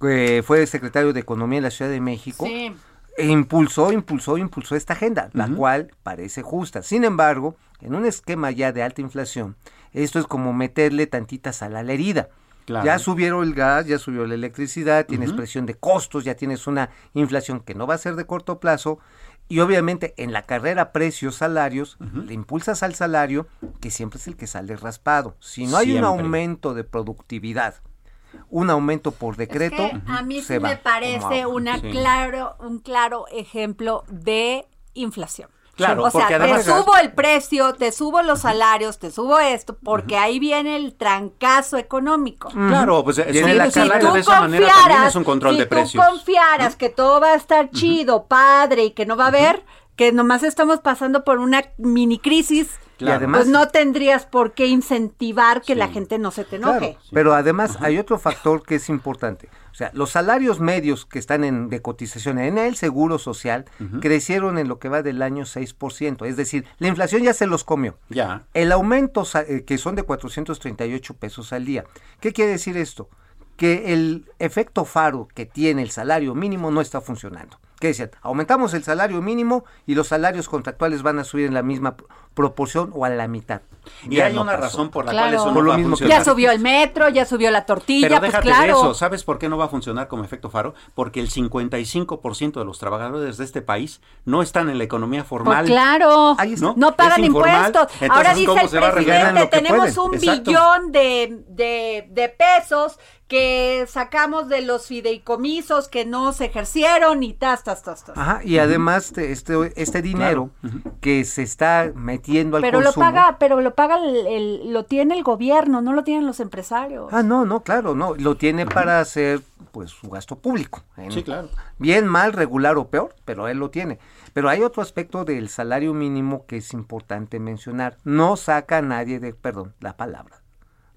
que fue secretario de Economía en la Ciudad de México, Sí. E impulsó, impulsó, impulsó esta agenda, la cual parece justa. Sin embargo, en un esquema ya de alta inflación, esto es como meterle tantita sal a la herida. Claro. Ya subieron el gas, ya subió la electricidad, tienes presión de costos, ya tienes una inflación que no va a ser de corto plazo y obviamente en la carrera precios-salarios le impulsas al salario que siempre es el que sale raspado. Si no hay un aumento de productividad, un aumento por decreto, Es que a mí se sí va me parece una Sí. claro, un claro ejemplo de inflación. Claro, o sea, además- te subo el precio, te subo los salarios, te subo esto, porque ahí viene el trancazo económico. Claro, pues eh, Viene subir la tú de esa manera también es un control si de tú precios. confiaras que todo va a estar chido, padre y que no va a haber, que nomás estamos pasando por una mini crisis, Claro. Y además, pues no tendrías por qué incentivar que Sí. la gente no se te Claro, enoje. pero además hay otro factor que es importante. O sea, los salarios medios que están en, de cotización en el Seguro Social crecieron en lo que va del año 6%. Es decir, la inflación ya se los comió. Ya. El aumento eh, que son de 438 pesos al día. ¿Qué quiere decir esto? Que el efecto faro que tiene el salario mínimo no está funcionando. ¿Qué decían? Aumentamos el salario mínimo y los salarios contractuales van a subir en la misma proporción o a la mitad. Y Ya hay no una pasó. razón por la Claro. cual eso Por no lo va a mismo que- funcionar. Ya subió el metro, ya subió la tortilla, Pero pues déjate claro. de eso, ¿sabes por qué no va a funcionar como efecto faro? Porque el 55% de los trabajadores de este país no están en la economía Pues formal. claro, Ahí está. no, ¿no? pagan informal, impuestos. Ahora dice ¿cómo el a presidente, tenemos pueden? un Exacto. billón de, de, de pesos que sacamos de los fideicomisos que no se ejercieron y tas, tas, tas, tas. Ajá, y además te- este, este dinero que se está metiendo al Pero lo paga, pero lo paga el, el- lo tiene el gobierno, no lo tienen los empresarios. Ah, no, no, claro, no, lo tiene para hacer pues su gasto público. En- Sí, claro. Bien, mal, regular o peor, pero él lo tiene. Pero hay otro aspecto del salario mínimo que es importante mencionar. No saca a nadie de, perdón, la palabra.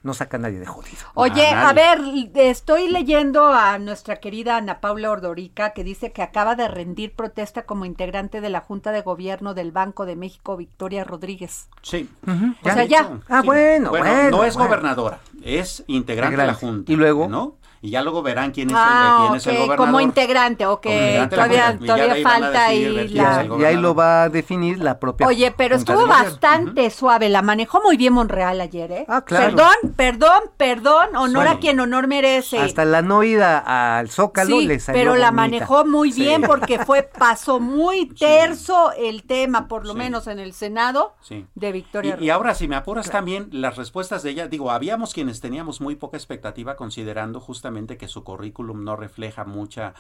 No saca a nadie de jodido. Oye, a ver, estoy leyendo a nuestra querida Ana Paula Ordorica que dice que acaba de rendir protesta como integrante de la Junta de Gobierno del Banco de México, Victoria Rodríguez. Sí. O sea, ya. Ah, bueno, bueno, No es bueno. gobernadora, es integrante de la Integrante. Junta. Y luego- ¿no? Y ya luego verán quién es, Ah, el, quién es el gobernador. como integrante, ok. Como integrante Todavía. Y todavía falta ahí la... Y ahí lo va a definir la propia. Oye, pero estuvo bastante suave, la manejó muy bien Monreal ayer, ¿eh? Ah, claro. Perdón, perdón, perdón, honor a quien honor merece. Hasta la no ida al Zócalo Sí, le salió pero la bonita. manejó muy Sí. bien porque fue pasó muy terso el tema, por lo Sí. menos en el Senado, Sí. de Victoria. Y, y ahora, si me apuras también, las respuestas de ella, digo, habíamos quienes teníamos muy poca expectativa considerando justamente que su currículum no refleja mucha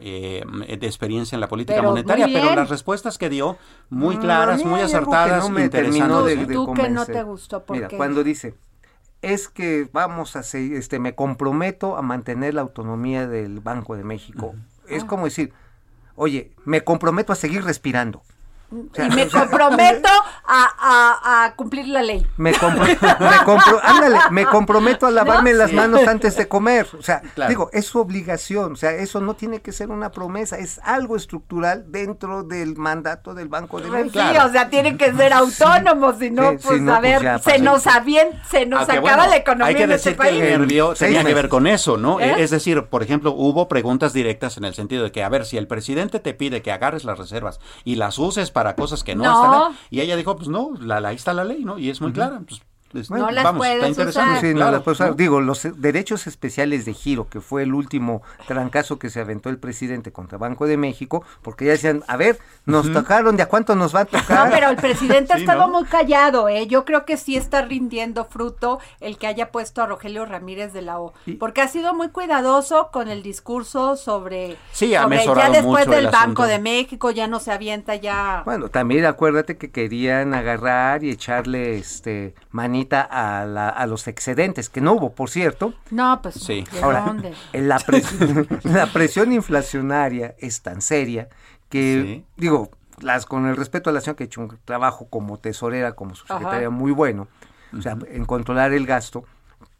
eh, de experiencia en la política Pero monetaria, pero las respuestas que dio, muy claras, muy acertadas, no me terminó interesantes. de, ¿eh? de Tú que no convencer. te gustó, ¿por Mira, qué? cuando dice, es que vamos a seguir, este, me comprometo a mantener la autonomía del Banco de México. Es como decir, oye, me comprometo a seguir respirando. Y me comprometo a, a- a cumplir la ley. Me, compro- me compro- ándale, me comprometo a lavarme las Sí. manos antes de comer. O sea, Claro. digo, es su obligación. O sea, eso no tiene que ser una promesa, es algo estructural dentro del mandato del Banco de México. Sí, o sea, tienen que ser autónomos, si no, Sí, sí, pues no, a pues ver, se nos avien, se nos Aunque, acaba bueno, la economía Hay que en este decir que el país. nervio tenía que ver con eso, ¿no? ¿Eh? Es decir, por ejemplo, hubo preguntas directas en el sentido de que, a ver, si el presidente te pide que agarres las reservas y las uses para cosas que no, No. están, y ella dijo, pues no, la, la- ahí está la ley, ¿no? Y es muy clara. Pues, es- No las vamos, puedes está usar. Sí, no las puedo usar. ¿no? Digo, los derechos especiales de giro, que fue el último trancazo que se aventó el presidente contra Banco de México, porque ya decían, a ver, nos tocaron, ¿de a cuánto nos va a tocar? No, pero el presidente ha Sí, estado ¿no? muy callado, ¿eh? Yo creo que sí está rindiendo fruto el que haya puesto a Rogelio Ramírez de la O, porque ha sido muy cuidadoso con el discurso sobre, Sí, ha sobre ya después mucho del el Banco asunto. de México, ya no se avienta ya. Bueno, también acuérdate que querían agarrar y echarle este a, la- a los excedentes, que no hubo, por cierto. No, pues Sí. ¿de Ahora, dónde? la presión, la presión inflacionaria es tan seria que, Sí. digo, las con el respeto a la señora que ha hecho un trabajo como tesorera, como su Ajá. secretaria muy bueno, o sea, en controlar el gasto,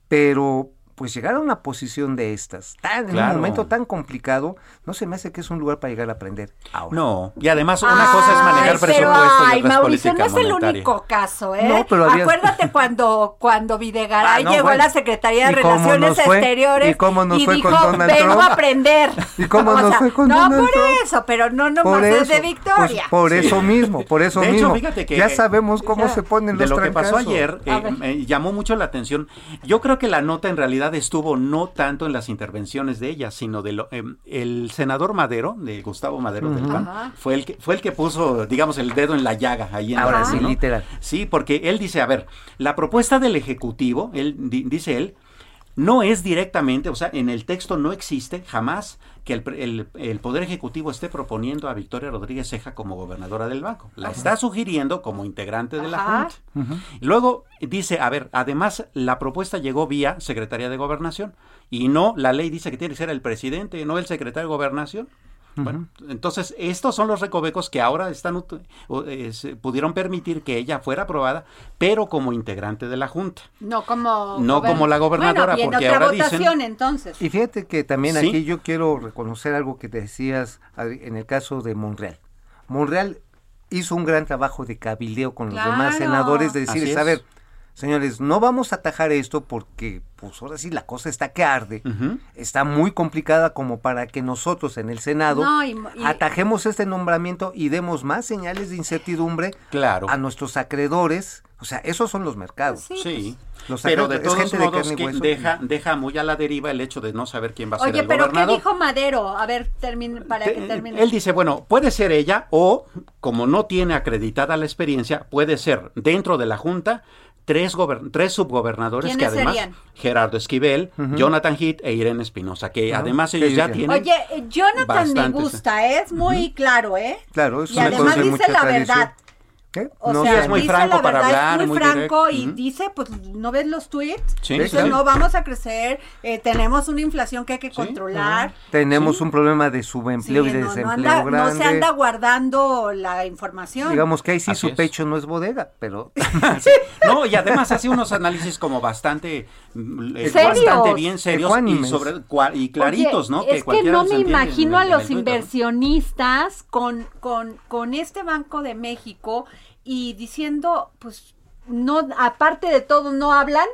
pero pues llegar a una posición de estas, tan, en un momento tan complicado, no se me hace que es un lugar para llegar a aprender ahora. No, y además una cosa es manejar presupuesto ay, y otra es Mauricio, política no es el único caso, ¿eh? No, pero había- Acuérdate cuando, cuando Videgaray Ah, no, llegó bueno. a la Secretaría de ¿Y cómo Relaciones? Exteriores ¿Y cómo nos fue dijo, con Donald vengo Trump? a aprender. ¿Y cómo O nos sea, fue con no, Donald por Trump? eso, pero no nomás Por es eso, de pues, Victoria. por Sí. eso mismo, por eso De hecho, mismo. fíjate que- ya sabemos cómo Ya. se ponen de los lo que pasó ayer eh, llamó mucho la atención. Yo creo que la nota en realidad estuvo no tanto en las intervenciones de ella, sino de lo, em, el senador Madero, de Gustavo Madero del PAN, Ajá. fue el que fue el que puso, digamos, el dedo en la llaga ahí en Ahora la- sí, ¿no? literal. Sí, porque él dice, a ver, la propuesta del ejecutivo, él di- dice él, no es directamente, o sea, en el texto no existe jamás que el, pre- el- el Poder Ejecutivo esté proponiendo a Victoria Rodríguez Ceja como gobernadora del banco. La está sugiriendo como integrante de la Ajá. Junta. Luego dice, a ver, además la propuesta llegó vía Secretaría de Gobernación y no, la ley dice que tiene que ser el presidente, no el secretario de Gobernación. Bueno, entonces estos son los recovecos que ahora están eh, se pudieron permitir que ella fuera aprobada, pero como integrante de la Junta. No como No como la gobernadora, bueno, viene porque otra ahora dicen- votación entonces. Y fíjate que también Sí. aquí yo quiero reconocer algo que te decías en el caso de Monreal. Monreal hizo un gran trabajo de cabildeo con los demás senadores de decirles, es. a ver, señores, no vamos a atajar esto porque pues ahora sí la cosa está que arde. Está muy complicada como para que nosotros en el Senado No, y- y- atajemos este nombramiento y demos más señales de incertidumbre Claro. a nuestros acreedores. O sea, esos son los mercados. Sí, Sí. Los Pero acreedores- de todos gente de modos carne y que hueso. deja, deja muy a la deriva el hecho de no saber quién va a ser Oye, el pero ¿qué dijo Madero? A ver, termine, para que termine. Él dice, bueno, puede ser ella o, como no tiene acreditada la experiencia, puede ser dentro de la Junta tres, tres subgobernadores que ¿Quiénes además, serían? Gerardo Esquivel, Jonathan Heath e Irene Espinosa, que Ajá, además ellos ya tienen... Oye, eh, Jonathan me gusta, ¿eh? es muy claro, ¿eh? Claro, es y además dice la tradición. verdad. ¿Qué? O No sea, es muy dice franco la para verdad, hablar, es muy, muy franco directo. y dice, pues, ¿no ves los tweets? Sí, Dice, sí. no vamos a crecer, eh, tenemos una inflación que hay que controlar. Tenemos un problema de subempleo Sí, y de no, no desempleo no grande. se anda guardando la información. Digamos que ahí sí Así su es. pecho no es bodega, pero No, y además hace unos análisis como bastante, eh, bien serios y, Ecuánimes. sobre, cua- y claritos, Oye, ¿no? Es que, no me en imagino a los ¿no? inversionistas con, con, con este Banco de México y diciendo, pues, no, aparte de todo, no hablan,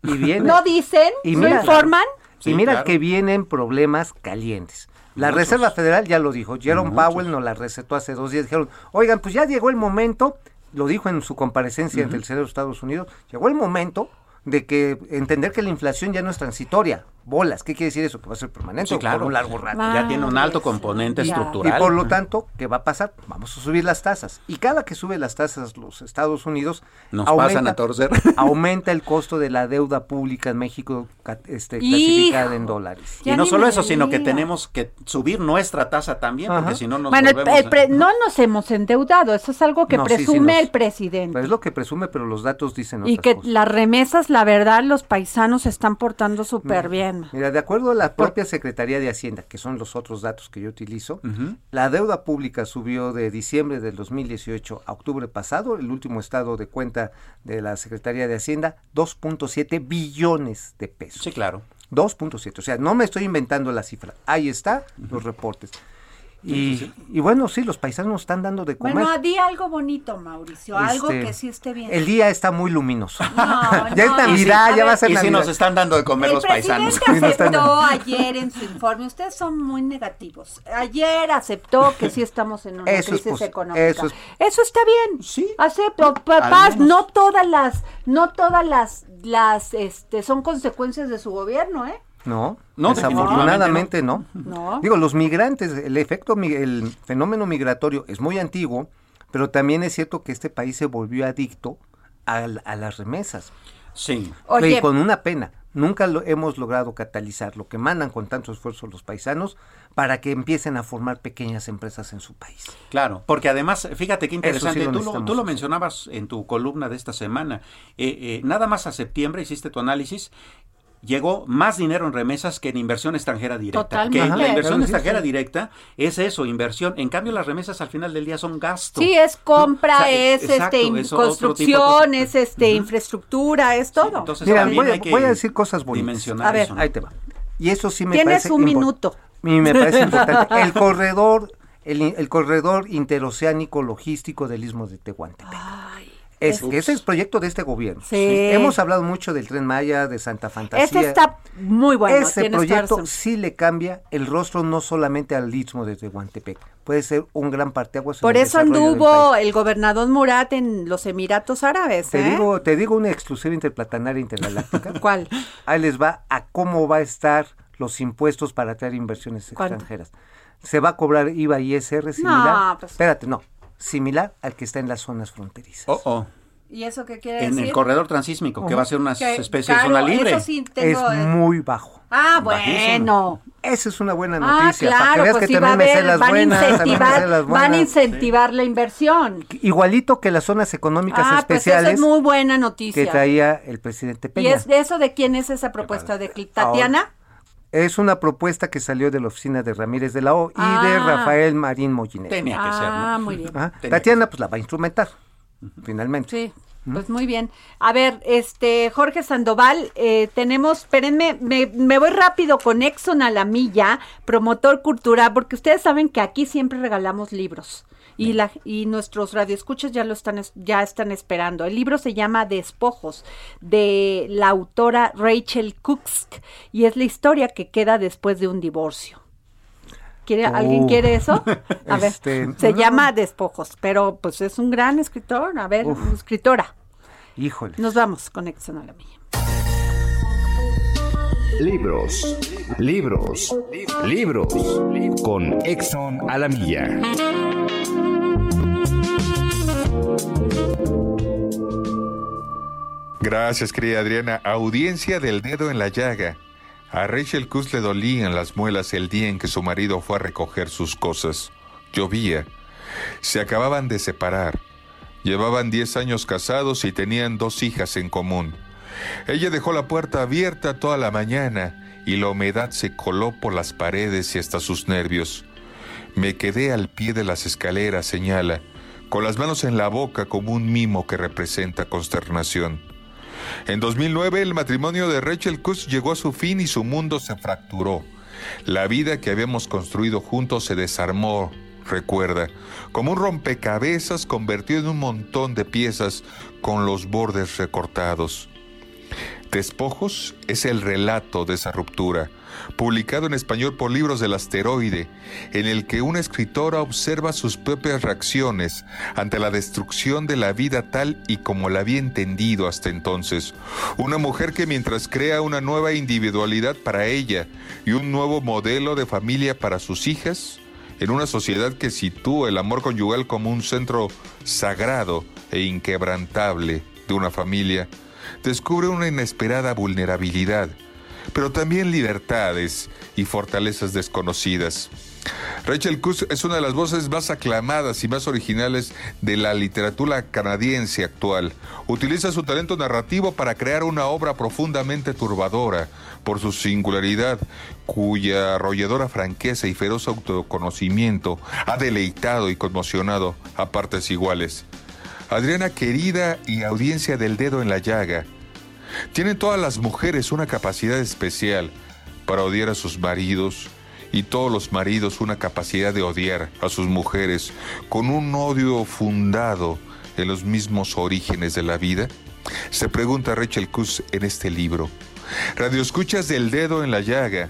y no dicen, Y no informan. Sí, y mira claro. que vienen problemas calientes. La Muchos. Reserva Federal ya lo dijo, Jerome Muchos. Powell nos la recetó hace dos días, dijeron, oigan, pues ya llegó el momento, lo dijo en su comparecencia ante el Senado de Estados Unidos, llegó el momento de que entender que la inflación ya no es transitoria. Bolas, ¿qué quiere decir eso? Que va a ser permanente Sí, o claro. por un largo rato. Ah, Ya tiene un alto componente santa. Y estructural. por lo tanto, ¿qué va a pasar? Vamos a subir las tasas. Y cada que sube las tasas los Estados Unidos, Nos pasan a torcer. aumenta el costo de la deuda pública en México este, Hijo. clasificada en dólares. Y no solo eso, sino que tenemos que subir nuestra tasa también, porque Ajá. si no nos Bueno, el- volvemos... el pre- no nos hemos endeudado, eso es algo que No, sí, sí presume nos- el presidente. Pues es lo que presume, pero los datos dicen y que cosas. las remesas, la verdad, los paisanos se están portando súper bien. Mira, de acuerdo a la propia Secretaría de Hacienda, que son los otros datos que yo utilizo, la deuda pública subió de diciembre del 2018 a octubre pasado, el último estado de cuenta de la Secretaría de Hacienda, 2.7 billones de pesos. Sí, claro. 2.7, o sea, no me estoy inventando la cifra, ahí está los reportes. Y, y bueno, sí, los paisanos nos están dando de comer. Bueno, di algo bonito, Mauricio, algo Este, que sí esté bien. El día está muy luminoso. No, ya es no, Navidad, a ya va a ver, ser Y si Navidad. nos están dando de comer El los paisanos. están- aceptó ayer en su informe, ustedes son muy negativos. Ayer aceptó que sí estamos en una Eso es crisis posi- económica. eso Eso, es- está bien. Sí, Acepto. Papás, no todas las, no todas las, las, este, son consecuencias de su gobierno, ¿eh? No, No, desafortunadamente no. No. Digo, los migrantes, el efecto, el fenómeno migratorio es muy antiguo, pero también es cierto que este país se volvió adicto a, a las remesas. Sí. Oye, Y con una pena. Nunca lo hemos logrado catalizar lo que mandan con tanto esfuerzo los paisanos para que empiecen a formar pequeñas empresas en su país. Claro, porque además, fíjate qué interesante, Eso sí lo tú, lo, tú mencionabas en tu columna de esta semana, eh, eh, nada más a septiembre hiciste tu análisis, llegó más dinero en remesas que en inversión extranjera directa. Totalmente. Que la inversión extranjera sí. directa es eso, inversión. En cambio, las remesas al final del día son gasto. Sí, es compra, O sea, es exacto, este es construcción, es este infraestructura, es todo. Entonces, Mira, también voy, a- hay que voy a decir cosas bonitas. dimensionar A ver. eso, ¿no? Ahí te va. Y eso sí me Tienes parece un minuto. Y me parece importante. El corredor, el, el corredor interoceánico logístico del Istmo de Tehuantepec. Es, ese es proyecto de este gobierno. Sí. Hemos hablado mucho del Tren Maya, de Santa Fantasía. Este está muy bueno. Ese proyecto razón. sí le cambia el rostro no solamente al Istmo de Tehuantepec. Puede ser un gran parteaguas. Por el eso anduvo el gobernador Murat en los Emiratos Árabes. Te ¿eh? digo, te digo una exclusiva interplatanaria intergaláctica. ¿Cuál? Ahí les va a cómo va a estar los impuestos para atraer inversiones ¿Cuánto? extranjeras. Se va a cobrar IVA y ISR similar. No, pues- Espérate, no. Similar al que está en las zonas fronterizas. Oh, oh. ¿Y eso qué quiere En decir? el corredor transísmico, que va a ser una Que, especie de zona libre. Eso sí tengo, es eh, muy bajo. Ah, Bajísimo. bueno. Esa es una buena Ah, noticia. para que claro, veas pues que sí va a también me sé haber, las van a buenas. también me sé incentivar, las van a buenas. incentivar la inversión. Igualito que las zonas económicas Ah, pues eso especiales es muy buena que noticia. traía el presidente ¿Y Peña. es de eso de quién es esa propuesta? ¿De Tatiana? Es una propuesta que salió de la oficina de Ramírez de la O y de Ah. Rafael Marín Mollinedo. Tenía que ser, Ah, ¿no? muy bien. Ajá. Tatiana pues la va a instrumentar, finalmente. Sí, pues muy bien. A ver, este Jorge Sandoval, eh, tenemos, espérenme, me, me voy rápido con Exxon a la milla, promotor cultural, porque ustedes saben que aquí siempre regalamos libros. Y, la, y nuestros radioescuchas ya lo están es- ya están esperando. El libro se llama Despojos de la autora Rachel Cooks y es la historia que queda después de un divorcio. ¿Quiere, ¿Alguien Uh. quiere eso? A ver, Este, se no. llama Despojos, pero pues es un gran escritor. A ver, Uf. escritora. Híjole. Nos vamos con Exxon a la milla. Libros, libros, libros. Con Exxon a la milla. Gracias, querida Adriana. Audiencia del dedo en la llaga. A Rachel Cus le dolían las muelas el día en que su marido fue a recoger sus cosas. Llovía. Se acababan de separar. Llevaban 10 años casados y tenían dos hijas en común. Ella dejó la puerta abierta toda la mañana y la humedad se coló por las paredes y hasta sus nervios. Me quedé al pie de las escaleras, señala, con las manos en la boca como un mimo que representa consternación. En 2009 el matrimonio de Rachel Kuss llegó a su fin y su mundo se fracturó. La vida que habíamos construido juntos se desarmó, recuerda, como un rompecabezas convertido en un montón de piezas con los bordes recortados. Despojos es el relato de esa ruptura, publicado en español por Libros del Asteroide, en el que una escritora observa sus propias reacciones ante la destrucción de la vida tal y como la había entendido hasta entonces. Una mujer que mientras crea una nueva individualidad para ella y un nuevo modelo de familia para sus hijas, en una sociedad que sitúa el amor conyugal como un centro sagrado e inquebrantable de una familia, descubre una inesperada vulnerabilidad, pero también libertades y fortalezas desconocidas. Rachel Kuss es una de las voces más aclamadas y más originales de la literatura canadiense actual. Utiliza su talento narrativo para crear una obra profundamente turbadora por su singularidad, cuya arrolladora franqueza y feroz autoconocimiento ha deleitado y conmocionado a partes iguales. Adriana querida y audiencia del dedo en la llaga, tienen todas las mujeres una capacidad especial para odiar a sus maridos y todos los maridos una capacidad de odiar a sus mujeres con un odio fundado en los mismos orígenes de la vida? Se pregunta Rachel Kuss en este libro. Radio Escuchas del Dedo en la Llaga.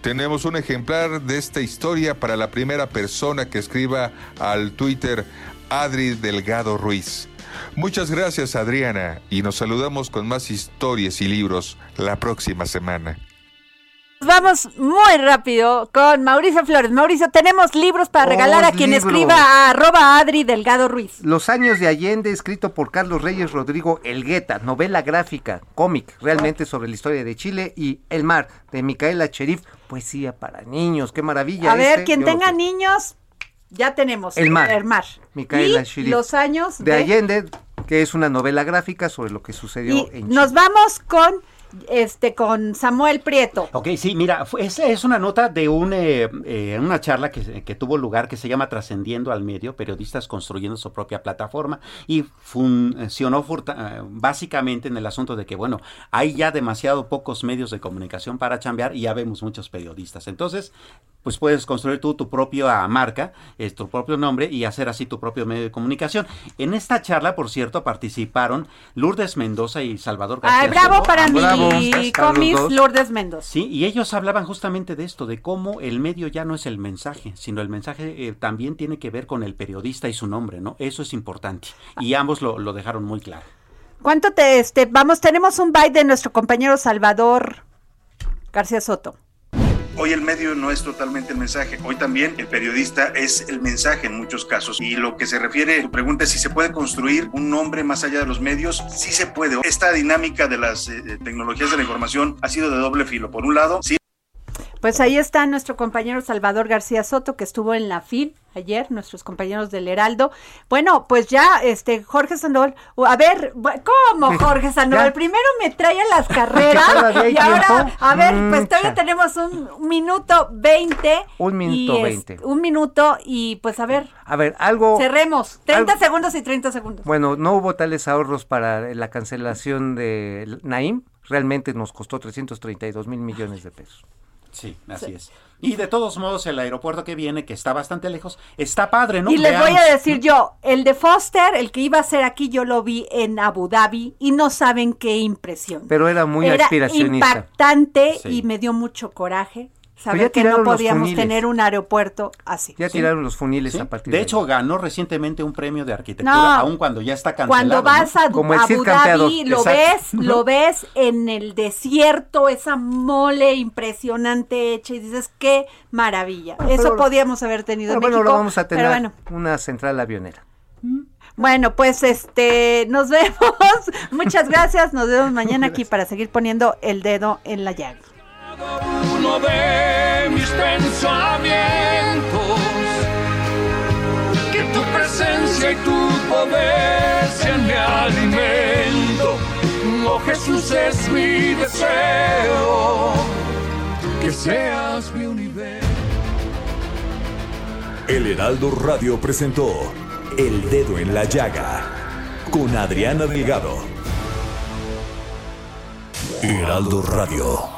Tenemos un ejemplar de esta historia para la primera persona que escriba al Twitter Adri Delgado Ruiz. Muchas gracias Adriana y nos saludamos con más historias y libros la próxima semana. Nos Vamos muy rápido con Mauricio Flores. Mauricio, tenemos libros para Oh, regalar a quien libros. escriba a arroba Adri Delgado Ruiz. Los años de Allende, escrito por Carlos Reyes Rodrigo Elgueta, novela gráfica, cómic, realmente sobre la historia de Chile, y El Mar, de Micaela Cherif, poesía para niños, qué maravilla. A ver, este, quien tenga niños, ya tenemos. El Mar. El Mar. Micaela y los años de Allende, que es una novela gráfica sobre lo que sucedió Y en nos vamos con este con Samuel Prieto. Ok, sí, mira, esa es una nota de un, eh, eh, una charla que, que, tuvo lugar que se llama Trascendiendo al Medio, periodistas construyendo su propia plataforma y funcionó eh, básicamente en el asunto de que, bueno, hay ya demasiado pocos medios de comunicación para chambear y ya vemos muchos periodistas. Entonces, pues puedes construir tú tu propia marca, es tu propio nombre y hacer así tu propio medio de comunicación. En esta charla, por cierto, participaron Lourdes Mendoza y Salvador García. Ay, bravo para mi comis Lourdes Mendoza. Sí, y ellos hablaban justamente de esto, de cómo el medio ya no es el mensaje, sino el mensaje eh, también tiene que ver con el periodista y su nombre, ¿no? Eso es importante. Y ambos lo, lo dejaron muy claro. ¿Cuánto te, este, vamos, tenemos un byte de nuestro compañero Salvador García Soto. Hoy el medio no es totalmente el mensaje, hoy también el periodista es el mensaje en muchos casos. Y lo que se refiere, tu pregunta es si se puede construir un nombre más allá de los medios, sí se puede. Esta dinámica de las eh, tecnologías de la información ha sido de doble filo. Por un lado, sí pues ahí está nuestro compañero Salvador García Soto, que estuvo en la FIL ayer, nuestros compañeros del Heraldo. Bueno, pues ya, este, Jorge Sandoval, a ver, ¿cómo Jorge Sandoval? Primero me trae a las carreras y ahora, a ver, pues mm, todavía tenemos un minuto veinte. Un minuto veinte. un minuto y pues a ver. A ver, algo. Cerremos, 30 segundos y 30 segundos. Bueno, no hubo tales ahorros para la cancelación de Naim, realmente nos costó 332 mil millones de pesos. Sí, así es. Y de todos modos, el aeropuerto que viene, que está bastante lejos, está padre, ¿no? Y les voy a decir yo, el de Foster, el que iba a ser aquí, yo lo vi en Abu Dhabi y no saben qué impresión. Pero era muy era impactante y me dio mucho coraje saber que no podíamos tener un aeropuerto así. Ya tiraron los funiles a partir de De hecho, ganó recientemente un premio de arquitectura, aun cuando ya está cancelado. Cuando vas a, Abu Dhabi, lo ves, lo ves en el desierto, esa mole impresionante hecha y dices, qué maravilla. Eso podíamos haber tenido en bueno, México. lo vamos a tener una central avionera. Bueno, pues este, nos vemos. Muchas gracias. Nos vemos mañana aquí para seguir poniendo el dedo en la llaga uno de mis pensamientos. Que tu presencia y tu poder sean mi alimento. Oh Jesús es mi deseo. Que seas mi universo. El Heraldo Radio presentó El Dedo en la Llaga con Adriana Delgado. Heraldo Radio.